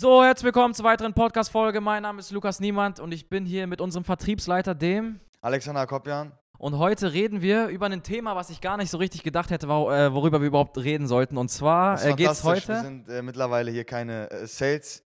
So, herzlich willkommen zur weiteren Podcast-Folge. Mein Name ist Lukas Niemand und ich bin hier mit unserem Vertriebsleiter, dem. Alexander Kopjan. Und heute reden wir über ein Thema, was ich gar nicht so richtig gedacht hätte, äh, worüber wir überhaupt reden sollten. Und zwar äh, geht es heute. Wir sind äh, mittlerweile hier keine äh, Sales.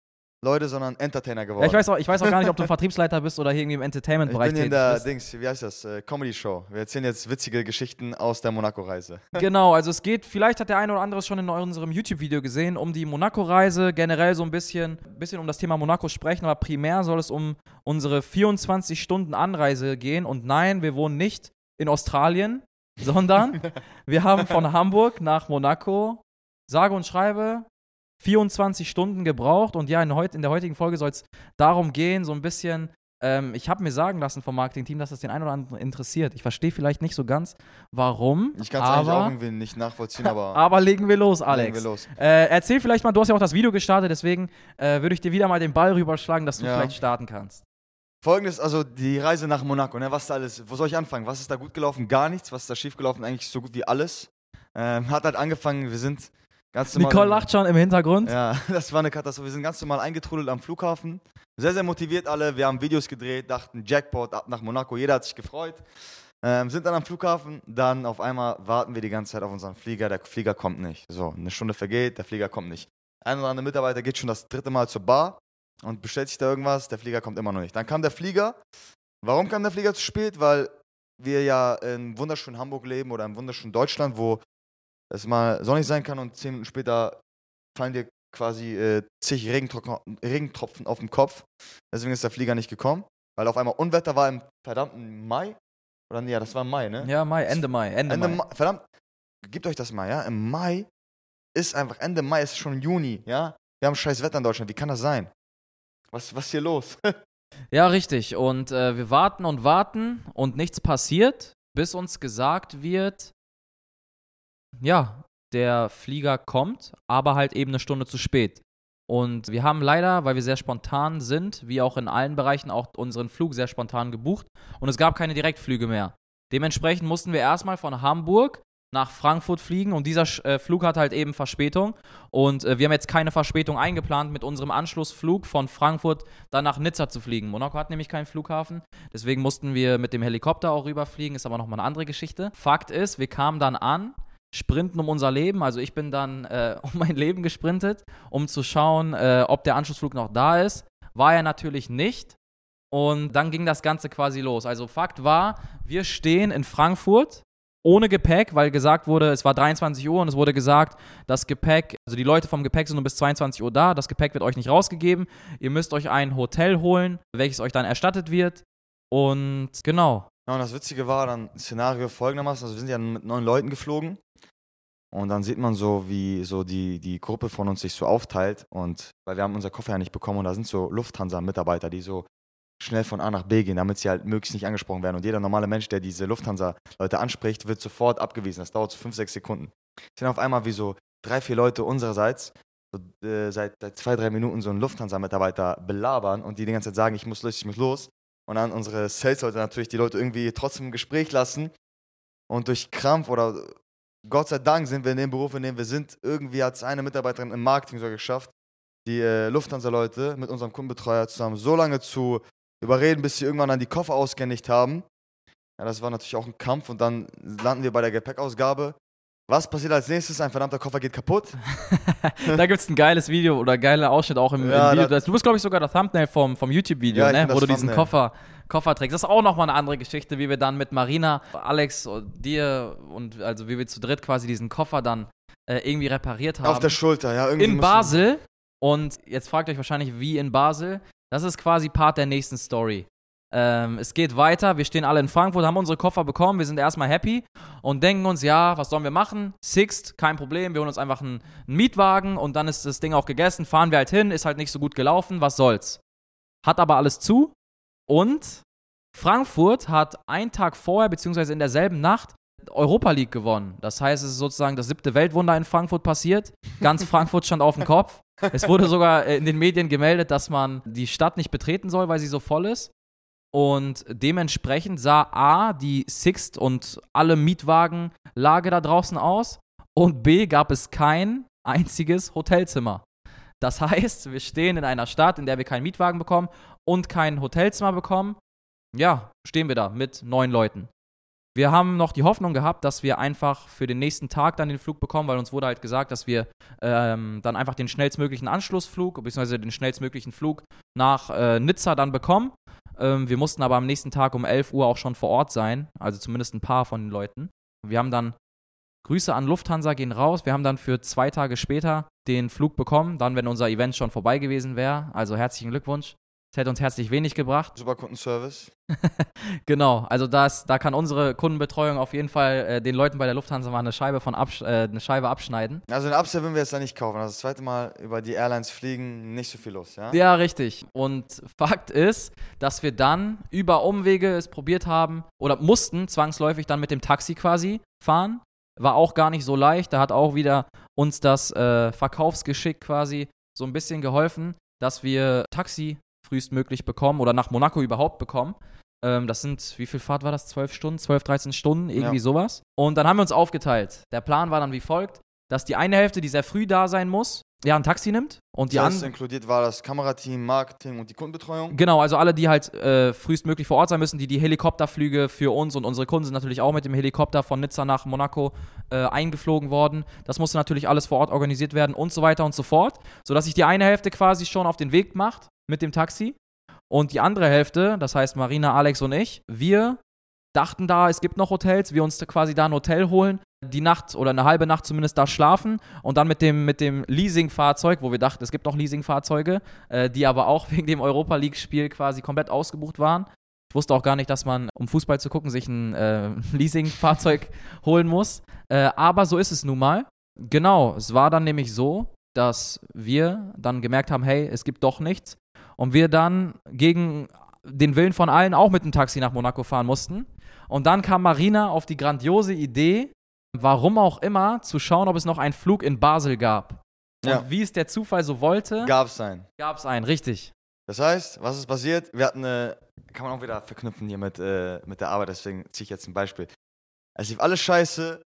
Leute, sondern Entertainer geworden. Ja, ich, weiß auch, ich weiß auch gar nicht, ob du Vertriebsleiter bist oder hier irgendwie im Entertainment-Bereich Ich bin in der Dings, wie heißt das? Äh, Comedy-Show. Wir erzählen jetzt witzige Geschichten aus der Monaco-Reise. Genau, also es geht, vielleicht hat der eine oder andere es schon in unserem YouTube-Video gesehen, um die Monaco-Reise, generell so ein bisschen, bisschen um das Thema Monaco sprechen, aber primär soll es um unsere 24 Stunden Anreise gehen. Und nein, wir wohnen nicht in Australien, sondern wir haben von Hamburg nach Monaco, sage und schreibe, 24 Stunden gebraucht und ja, in, heut, in der heutigen Folge soll es darum gehen, so ein bisschen. Ähm, ich habe mir sagen lassen vom Marketing-Team, dass das den einen oder anderen interessiert. Ich verstehe vielleicht nicht so ganz, warum. Ich kann es eigentlich auch irgendwie nicht nachvollziehen, aber. aber legen wir los, Alex. Legen wir los. Äh, erzähl vielleicht mal, du hast ja auch das Video gestartet, deswegen äh, würde ich dir wieder mal den Ball rüberschlagen, dass du Ja. vielleicht starten kannst. Folgendes, also die Reise nach Monaco, ne, was da alles, wo soll ich anfangen? Was ist da gut gelaufen? Gar nichts. Was ist da schief gelaufen? Eigentlich so gut wie alles. Ähm, hat halt angefangen, wir sind ganz. Nicole lacht schon im Hintergrund. Ja, das war eine Katastrophe. Wir sind ganz normal eingetrudelt am Flughafen. Sehr, sehr motiviert alle. Wir haben Videos gedreht, dachten Jackpot ab nach Monaco. Jeder hat sich gefreut. Ähm, sind dann am Flughafen. Dann auf einmal warten wir die ganze Zeit auf unseren Flieger. Der Flieger kommt nicht. So, eine Stunde vergeht, der Flieger kommt nicht. Ein oder andere Mitarbeiter geht schon das dritte Mal zur Bar und bestellt sich da irgendwas. Der Flieger kommt immer noch nicht. Dann kam der Flieger. Warum kam der Flieger zu spät? Weil wir ja in wunderschönen Hamburg leben oder im wunderschönen Deutschland, wo es mal sonnig sein kann und zehn Minuten später fallen dir quasi äh, zig Regentropfen, Regentropfen auf dem Kopf. Deswegen ist der Flieger nicht gekommen, weil auf einmal Unwetter war im verdammten Mai. Oder nee, ja, das war im Mai, ne? Ja, Mai, Ende Mai, Ende, Ende Mai. Mai. Verdammt, gebt euch das mal, ja? Im Mai ist einfach, Ende Mai ist schon Juni, ja? Wir haben scheiß Wetter in Deutschland, wie kann das sein? Was, was ist hier los? Ja, richtig. Und äh, wir warten und warten und nichts passiert, bis uns gesagt wird, ja, der Flieger kommt, aber halt eben eine Stunde zu spät. Und wir haben leider, weil wir sehr spontan sind, wie auch in allen Bereichen, auch unseren Flug sehr spontan gebucht. Und es gab keine Direktflüge mehr. Dementsprechend mussten wir erstmal von Hamburg nach Frankfurt fliegen und dieser äh, Flug hat halt eben Verspätung. Und äh, wir haben jetzt keine Verspätung eingeplant, mit unserem Anschlussflug von Frankfurt dann nach Nizza zu fliegen. Monaco hat nämlich keinen Flughafen, deswegen mussten wir mit dem Helikopter auch rüberfliegen, ist aber nochmal eine andere Geschichte. Fakt ist, wir kamen dann an, sprinten um unser Leben, also ich bin dann äh, um mein Leben gesprintet, um zu schauen, äh, ob der Anschlussflug noch da ist. War er natürlich nicht. Und dann ging das Ganze quasi los. Also Fakt war, wir stehen in Frankfurt ohne Gepäck, weil gesagt wurde, es war 23 Uhr und es wurde gesagt, das Gepäck, also die Leute vom Gepäck sind nur bis 22 Uhr da, das Gepäck wird euch nicht rausgegeben. Ihr müsst euch ein Hotel holen, welches euch dann erstattet wird. Und genau. Ja, und das Witzige war dann Szenario folgendermaßen: Also, wir sind ja mit neun Leuten geflogen. Und dann sieht man so, wie so die, die Gruppe von uns sich so aufteilt. Und weil wir haben unser Koffer ja nicht bekommen und da sind so Lufthansa-Mitarbeiter, die so schnell von A nach B gehen, damit sie halt möglichst nicht angesprochen werden. Und jeder normale Mensch, der diese Lufthansa-Leute anspricht, wird sofort abgewiesen. Das dauert so fünf, sechs Sekunden. Ich sehe auf einmal, wie so drei, vier Leute unsererseits so, äh, seit, seit zwei, drei Minuten so einen Lufthansa-Mitarbeiter belabern und die die ganze Zeit sagen, ich muss los, ich muss los. Und dann unsere Sales-Leute natürlich die Leute irgendwie trotzdem im Gespräch lassen. Und durch Krampf oder Gott sei Dank sind wir in dem Beruf, in dem wir sind. Irgendwie hat es eine Mitarbeiterin im Marketing sogar geschafft, die äh, Lufthansa-Leute mit unserem Kundenbetreuer zusammen so lange zu überreden, bis sie irgendwann dann die Koffer ausgehändigt haben. Ja, das war natürlich auch ein Kampf und dann landen wir bei der Gepäckausgabe. Was passiert als nächstes? Ein verdammter Koffer geht kaputt. da gibt es ein geiles Video oder geiler Ausschnitt auch im, Ja, im Video. das- du bist, glaube ich, sogar der Thumbnail vom, vom YouTube-Video, Ja, ne? wo du diesen Thumbnail. Koffer, Koffer trägst. Das ist auch nochmal eine andere Geschichte, wie wir dann mit Marina, Alex, und dir und also wie wir zu dritt quasi diesen Koffer dann äh, irgendwie repariert haben. Auf der Schulter, ja. Irgendwie in Basel. Und jetzt fragt euch wahrscheinlich, wie in Basel. Das ist quasi Part der nächsten Story. Ähm, es geht weiter, wir stehen alle in Frankfurt, haben unsere Koffer bekommen, wir sind erstmal happy und denken uns, ja, was sollen wir machen? Sixt, kein Problem, wir holen uns einfach einen, einen Mietwagen und dann ist das Ding auch gegessen, fahren wir halt hin, ist halt nicht so gut gelaufen, was soll's. Hat aber alles zu und Frankfurt hat einen Tag vorher, beziehungsweise in derselben Nacht, Europa League gewonnen. Das heißt, es ist sozusagen das siebte Weltwunder in Frankfurt passiert. Ganz Frankfurt stand auf dem Kopf. Es wurde sogar äh, in den Medien gemeldet, dass man die Stadt nicht betreten soll, weil sie so voll ist. Und dementsprechend sah A, die Sixt und alle Mietwagenlage da draußen aus. Und B, gab es kein einziges Hotelzimmer. Das heißt, wir stehen in einer Stadt, in der wir keinen Mietwagen bekommen und kein Hotelzimmer bekommen. Ja, stehen wir da mit neun Leuten. Wir haben noch die Hoffnung gehabt, dass wir einfach für den nächsten Tag dann den Flug bekommen, weil uns wurde halt gesagt, dass wir ähm, dann einfach den schnellstmöglichen Anschlussflug, beziehungsweise den schnellstmöglichen Flug nach äh, Nizza dann bekommen. Ähm, wir mussten aber am nächsten Tag um 11 Uhr auch schon vor Ort sein, also zumindest ein paar von den Leuten. Wir haben dann Grüße an Lufthansa gehen raus. Wir haben dann für zwei Tage später den Flug bekommen, dann, wenn unser Event schon vorbei gewesen wäre. Also herzlichen Glückwunsch. Es hätte uns herzlich wenig gebracht. Super Kundenservice. genau, also das, da kann unsere Kundenbetreuung auf jeden Fall äh, den Leuten bei der Lufthansa mal eine Scheibe, von absch äh, eine Scheibe abschneiden. Also den Upsell würden wir jetzt da nicht kaufen. Also das zweite Mal über die Airlines fliegen, nicht so viel los, ja? Ja, richtig. Und Fakt ist, dass wir dann über Umwege es probiert haben oder mussten zwangsläufig dann mit dem Taxi quasi fahren. War auch gar nicht so leicht. Da hat auch wieder uns das äh, Verkaufsgeschick quasi so ein bisschen geholfen, dass wir Taxi frühestmöglich bekommen oder nach Monaco überhaupt bekommen. Ähm, das sind, wie viel Fahrt war das? 12 Stunden, 12, 13 Stunden, irgendwie Ja. sowas. Und dann haben wir uns aufgeteilt. Der Plan war dann wie folgt, dass die eine Hälfte, die sehr früh da sein muss, ja, ein Taxi nimmt und die Das inkludiert war das Kamerateam, Marketing und die Kundenbetreuung. Genau, also alle, die halt äh, frühestmöglich vor Ort sein müssen, die die Helikopterflüge für uns und unsere Kunden sind natürlich auch mit dem Helikopter von Nizza nach Monaco äh, eingeflogen worden. Das musste natürlich alles vor Ort organisiert werden und so weiter und so fort, sodass sich die eine Hälfte quasi schon auf den Weg macht mit dem Taxi und die andere Hälfte, das heißt Marina, Alex und ich, wir dachten da, es gibt noch Hotels, wir uns da quasi da ein Hotel holen, die Nacht oder eine halbe Nacht zumindest da schlafen und dann mit dem, mit dem Leasingfahrzeug, wo wir dachten, es gibt noch Leasingfahrzeuge, äh, die aber auch wegen dem Europa League-Spiel quasi komplett ausgebucht waren. Ich wusste auch gar nicht, dass man, um Fußball zu gucken, sich ein äh, Leasingfahrzeug holen muss. Äh, aber so ist es nun mal. Genau, es war dann nämlich so, dass wir dann gemerkt haben, hey, es gibt doch nichts. Und wir dann gegen den Willen von allen auch mit dem Taxi nach Monaco fahren mussten. Und dann kam Marina auf die grandiose Idee, warum auch immer, zu schauen, ob es noch einen Flug in Basel gab. Und Ja. wie es der Zufall so wollte, Gab es sein. gab es einen, richtig. Das heißt, was ist passiert? Wir hatten eine, kann man auch wieder verknüpfen hier mit, äh, mit der Arbeit, deswegen ziehe ich jetzt ein Beispiel. Es lief alles scheiße,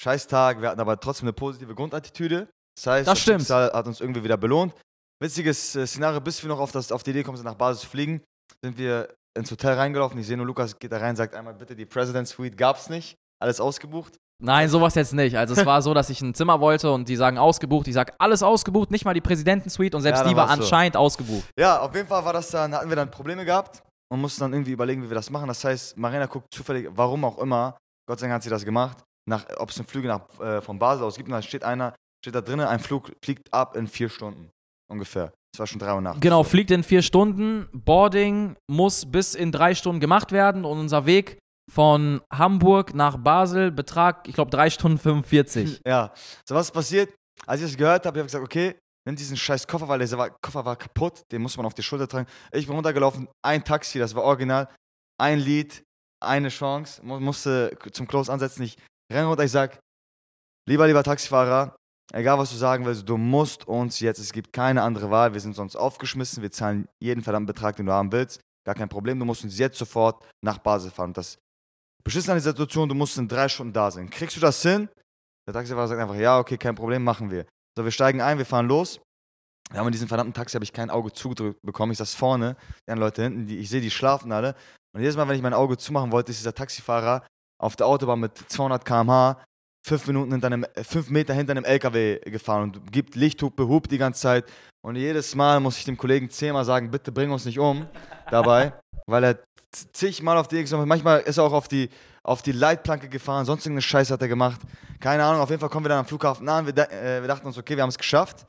scheiß Tag, wir hatten aber trotzdem eine positive Grundattitüde. Das heißt, Das stimmt. Schicksal hat uns irgendwie wieder belohnt. Witziges äh, Szenario, bis wir noch auf, das, auf die Idee kommen, sind nach Basis zu fliegen, sind wir ins Hotel reingelaufen. Ich sehe nur, Lukas geht da rein, sagt einmal bitte die President Suite, gab's nicht, alles ausgebucht. Nein, sowas jetzt nicht. Also es war so, dass ich ein Zimmer wollte und die sagen ausgebucht. Ich sag alles ausgebucht, nicht mal die Präsidentensuite und selbst Ja, dann die war war's so. anscheinend ausgebucht. Ja, auf jeden Fall war das dann, hatten wir dann Probleme gehabt und mussten dann irgendwie überlegen, wie wir das machen. Das heißt, Marina guckt zufällig, warum auch immer, Gott sei Dank hat sie das gemacht, nach, ob es eine Flüge nach, äh, von Basel aus gibt. Und da steht einer, steht da drinnen, ein Flug fliegt ab in vier Stunden ungefähr. Das war schon drei Uhr nachts. Genau, fliegt in vier Stunden. Boarding muss bis in drei Stunden gemacht werden und unser Weg von Hamburg nach Basel betrag, ich glaube, drei Stunden 45. Ja, so was ist passiert? Als ich das gehört habe, habe ich gesagt, okay, nimm diesen scheiß Koffer, weil dieser Koffer war kaputt, den muss man auf die Schulter tragen. Ich bin runtergelaufen, ein Taxi, das war original, ein Lied, eine Chance, mu musste zum Close ansetzen. Ich renne runter, ich sag, lieber, lieber Taxifahrer, egal was du sagen willst, du musst uns jetzt, es gibt keine andere Wahl, wir sind sonst aufgeschmissen, wir zahlen jeden verdammten Betrag, den du haben willst, gar kein Problem, du musst uns jetzt sofort nach Basel fahren. Das Beschissen an die Situation, du musst in drei Stunden da sein. Kriegst du das hin? Der Taxifahrer sagt einfach, ja, okay, kein Problem, machen wir. So, wir steigen ein, wir fahren los. Ja, und in diesem verdammten Taxi habe ich kein Auge zugedrückt bekommen. Ich saß vorne, die anderen Leute hinten, die, ich sehe, die schlafen alle. Und jedes Mal, wenn ich mein Auge zumachen wollte, ist dieser Taxifahrer auf der Autobahn mit 200 km/h fünf, Minuten hinter einem, äh, fünf Meter hinter einem LKW gefahren und gibt Lichthupe, hupt die ganze Zeit. Und jedes Mal muss ich dem Kollegen zehnmal sagen, bitte bring uns nicht um dabei, weil er zigmal auf die X manchmal ist er auch auf die, auf die Leitplanke gefahren, sonst irgendeine Scheiße hat er gemacht. Keine Ahnung, auf jeden Fall kommen wir dann am Flughafen an. Wir, äh, wir dachten uns, okay, wir haben es geschafft.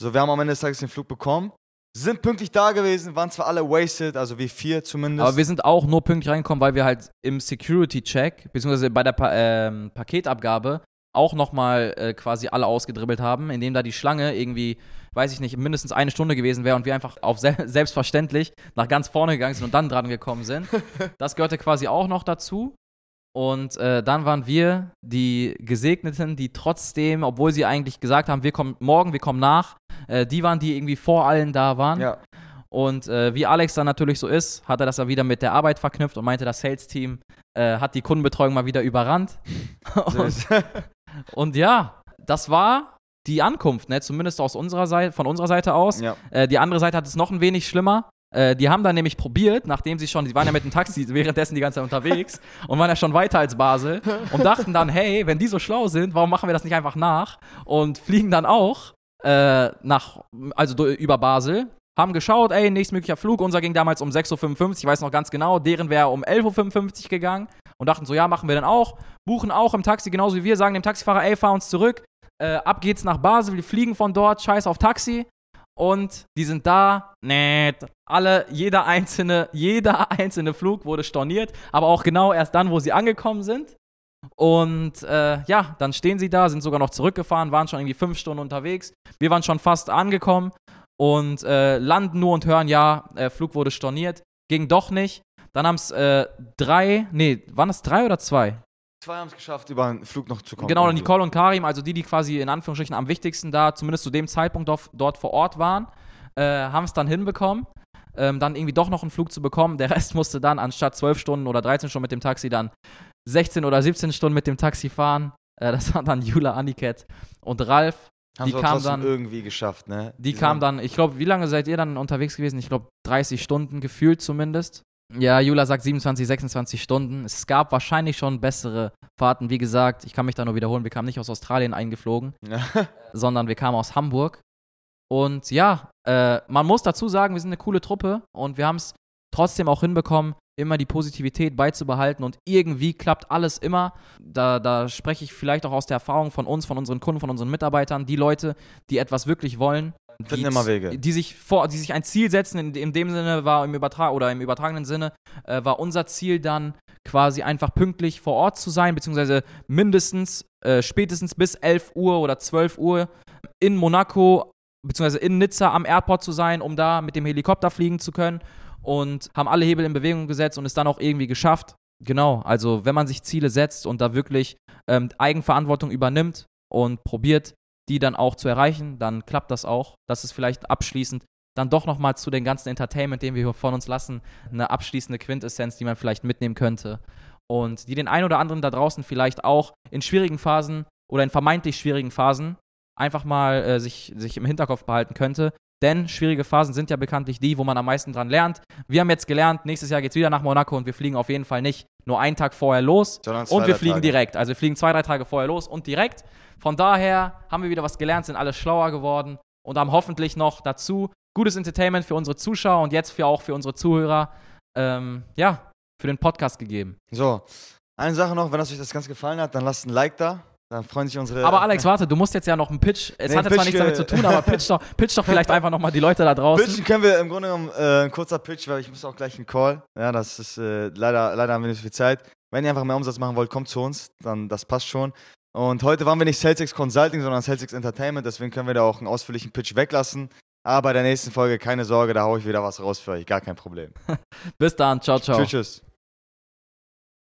So, wir haben am Ende des Tages den Flug bekommen. Sind pünktlich da gewesen, waren zwar alle wasted, also wie vier zumindest. Aber wir sind auch nur pünktlich reingekommen, weil wir halt im Security-Check, beziehungsweise bei der pa ähm, Paketabgabe, auch nochmal äh, quasi alle ausgedribbelt haben, indem da die Schlange irgendwie, weiß ich nicht, mindestens eine Stunde gewesen wäre und wir einfach auf se selbstverständlich nach ganz vorne gegangen sind und dann dran gekommen sind. Das gehörte quasi auch noch dazu. Und äh, dann waren wir die Gesegneten, die trotzdem, obwohl sie eigentlich gesagt haben, wir kommen morgen, wir kommen nach, äh, die waren, die irgendwie vor allen da waren. ja, Und äh, wie Alex dann natürlich so ist, hat er das dann wieder mit der Arbeit verknüpft und meinte, das Sales-Team äh, hat die Kundenbetreuung mal wieder überrannt. und, und ja, das war die Ankunft, ne? Zumindest aus unserer Seite, von unserer Seite aus. Ja. Äh, die andere Seite hat es noch ein wenig schlimmer. Äh, die haben dann nämlich probiert, nachdem sie schon, die waren ja mit dem Taxi währenddessen die ganze Zeit unterwegs und waren ja schon weiter als Basel und dachten dann, hey, wenn die so schlau sind, warum machen wir das nicht einfach nach? Und fliegen dann auch äh, nach, also über Basel, haben geschaut, ey, nächstmöglicher Flug, unser ging damals um 6.55 Uhr, ich weiß noch ganz genau, deren wäre um 11.55 Uhr gegangen und dachten so, ja, machen wir dann auch, buchen auch im Taxi, genauso wie wir, sagen dem Taxifahrer, ey, fahr uns zurück, äh, ab geht's nach Basel, wir fliegen von dort, scheiß auf Taxi und die sind da, nee, alle, jeder einzelne, jeder einzelne Flug wurde storniert, aber auch genau erst dann, wo sie angekommen sind. Und äh, ja, dann stehen sie da, sind sogar noch zurückgefahren, waren schon irgendwie fünf Stunden unterwegs. Wir waren schon fast angekommen und äh, landen nur und hören, ja, äh, Flug wurde storniert. Ging doch nicht. Dann haben es äh, drei, nee, waren es drei oder zwei? Zwei haben es geschafft, über einen Flug noch zu kommen. Genau, irgendwie. Nicole und Karim, also die, die quasi in Anführungsstrichen am wichtigsten da, zumindest zu dem Zeitpunkt dort, dort vor Ort waren, äh, haben es dann hinbekommen, ähm, dann irgendwie doch noch einen Flug zu bekommen. Der Rest musste dann anstatt 12 Stunden oder 13 Stunden mit dem Taxi dann 16 oder 17 Stunden mit dem Taxi fahren. Äh, das waren dann Jula, Aniket und Ralf. Haben die sie aber kam trotzdem dann- irgendwie geschafft, ne? Die kam dann, ich glaube, wie lange seid ihr dann unterwegs gewesen? Ich glaube, 30 Stunden gefühlt zumindest. Ja, Jula sagt 27, 26 Stunden. Es gab wahrscheinlich schon bessere Fahrten. Wie gesagt, ich kann mich da nur wiederholen, wir kamen nicht aus Australien eingeflogen, sondern wir kamen aus Hamburg. Und ja, äh, man muss dazu sagen, wir sind eine coole Truppe und wir haben es trotzdem auch hinbekommen, immer die Positivität beizubehalten und irgendwie klappt alles immer. Da, da spreche ich vielleicht auch aus der Erfahrung von uns, von unseren Kunden, von unseren Mitarbeitern, die Leute, die etwas wirklich wollen. Die, immer Wege. Die sich, vor, die sich ein Ziel setzen, in, in dem Sinne war im Übertrag oder im übertragenen Sinne äh, war unser Ziel dann quasi einfach pünktlich vor Ort zu sein, beziehungsweise mindestens, äh, spätestens bis 11 Uhr oder 12 Uhr in Monaco, beziehungsweise in Nizza am Airport zu sein, um da mit dem Helikopter fliegen zu können und haben alle Hebel in Bewegung gesetzt und es dann auch irgendwie geschafft. Genau, also wenn man sich Ziele setzt und da wirklich ähm, Eigenverantwortung übernimmt und probiert, die dann auch zu erreichen, dann klappt das auch. Das ist vielleicht abschließend dann doch nochmal zu den ganzen Entertainment, den wir hier von uns lassen, eine abschließende Quintessenz, die man vielleicht mitnehmen könnte. Und die den einen oder anderen da draußen vielleicht auch in schwierigen Phasen oder in vermeintlich schwierigen Phasen einfach mal äh, sich, sich im Hinterkopf behalten könnte. Denn schwierige Phasen sind ja bekanntlich die, wo man am meisten dran lernt. Wir haben jetzt gelernt, nächstes Jahr geht's wieder nach Monaco und wir fliegen auf jeden Fall nicht nur einen Tag vorher los, Sondern zwei, und wir fliegen Tage. direkt. Also wir fliegen zwei, drei Tage vorher los und direkt. Von daher haben wir wieder was gelernt, sind alle schlauer geworden und haben hoffentlich noch dazu gutes Entertainment für unsere Zuschauer und jetzt für auch für unsere Zuhörer, ähm, ja, für den Podcast gegeben. So, eine Sache noch, wenn euch das ganz gefallen hat, dann lasst ein Like da. Dann freuen sich unsere. Aber Alex, warte, du musst jetzt ja noch einen Pitch. Es Nee, hat jetzt zwar nichts damit zu tun, aber pitch doch, pitch doch vielleicht einfach nochmal die Leute da draußen. Pitchen können wir im Grunde genommen äh, ein kurzer Pitch, weil ich muss auch gleich einen Call. Ja, das ist äh, leider, leider haben wir nicht so viel Zeit. Wenn ihr einfach mehr Umsatz machen wollt, kommt zu uns, dann das passt schon. Und heute waren wir nicht Celtics Consulting, sondern Celtics Entertainment, deswegen können wir da auch einen ausführlichen Pitch weglassen. Aber bei der nächsten Folge keine Sorge, da haue ich wieder was raus für euch, gar kein Problem. Bis dann, ciao, ciao. Tschüss, tschüss.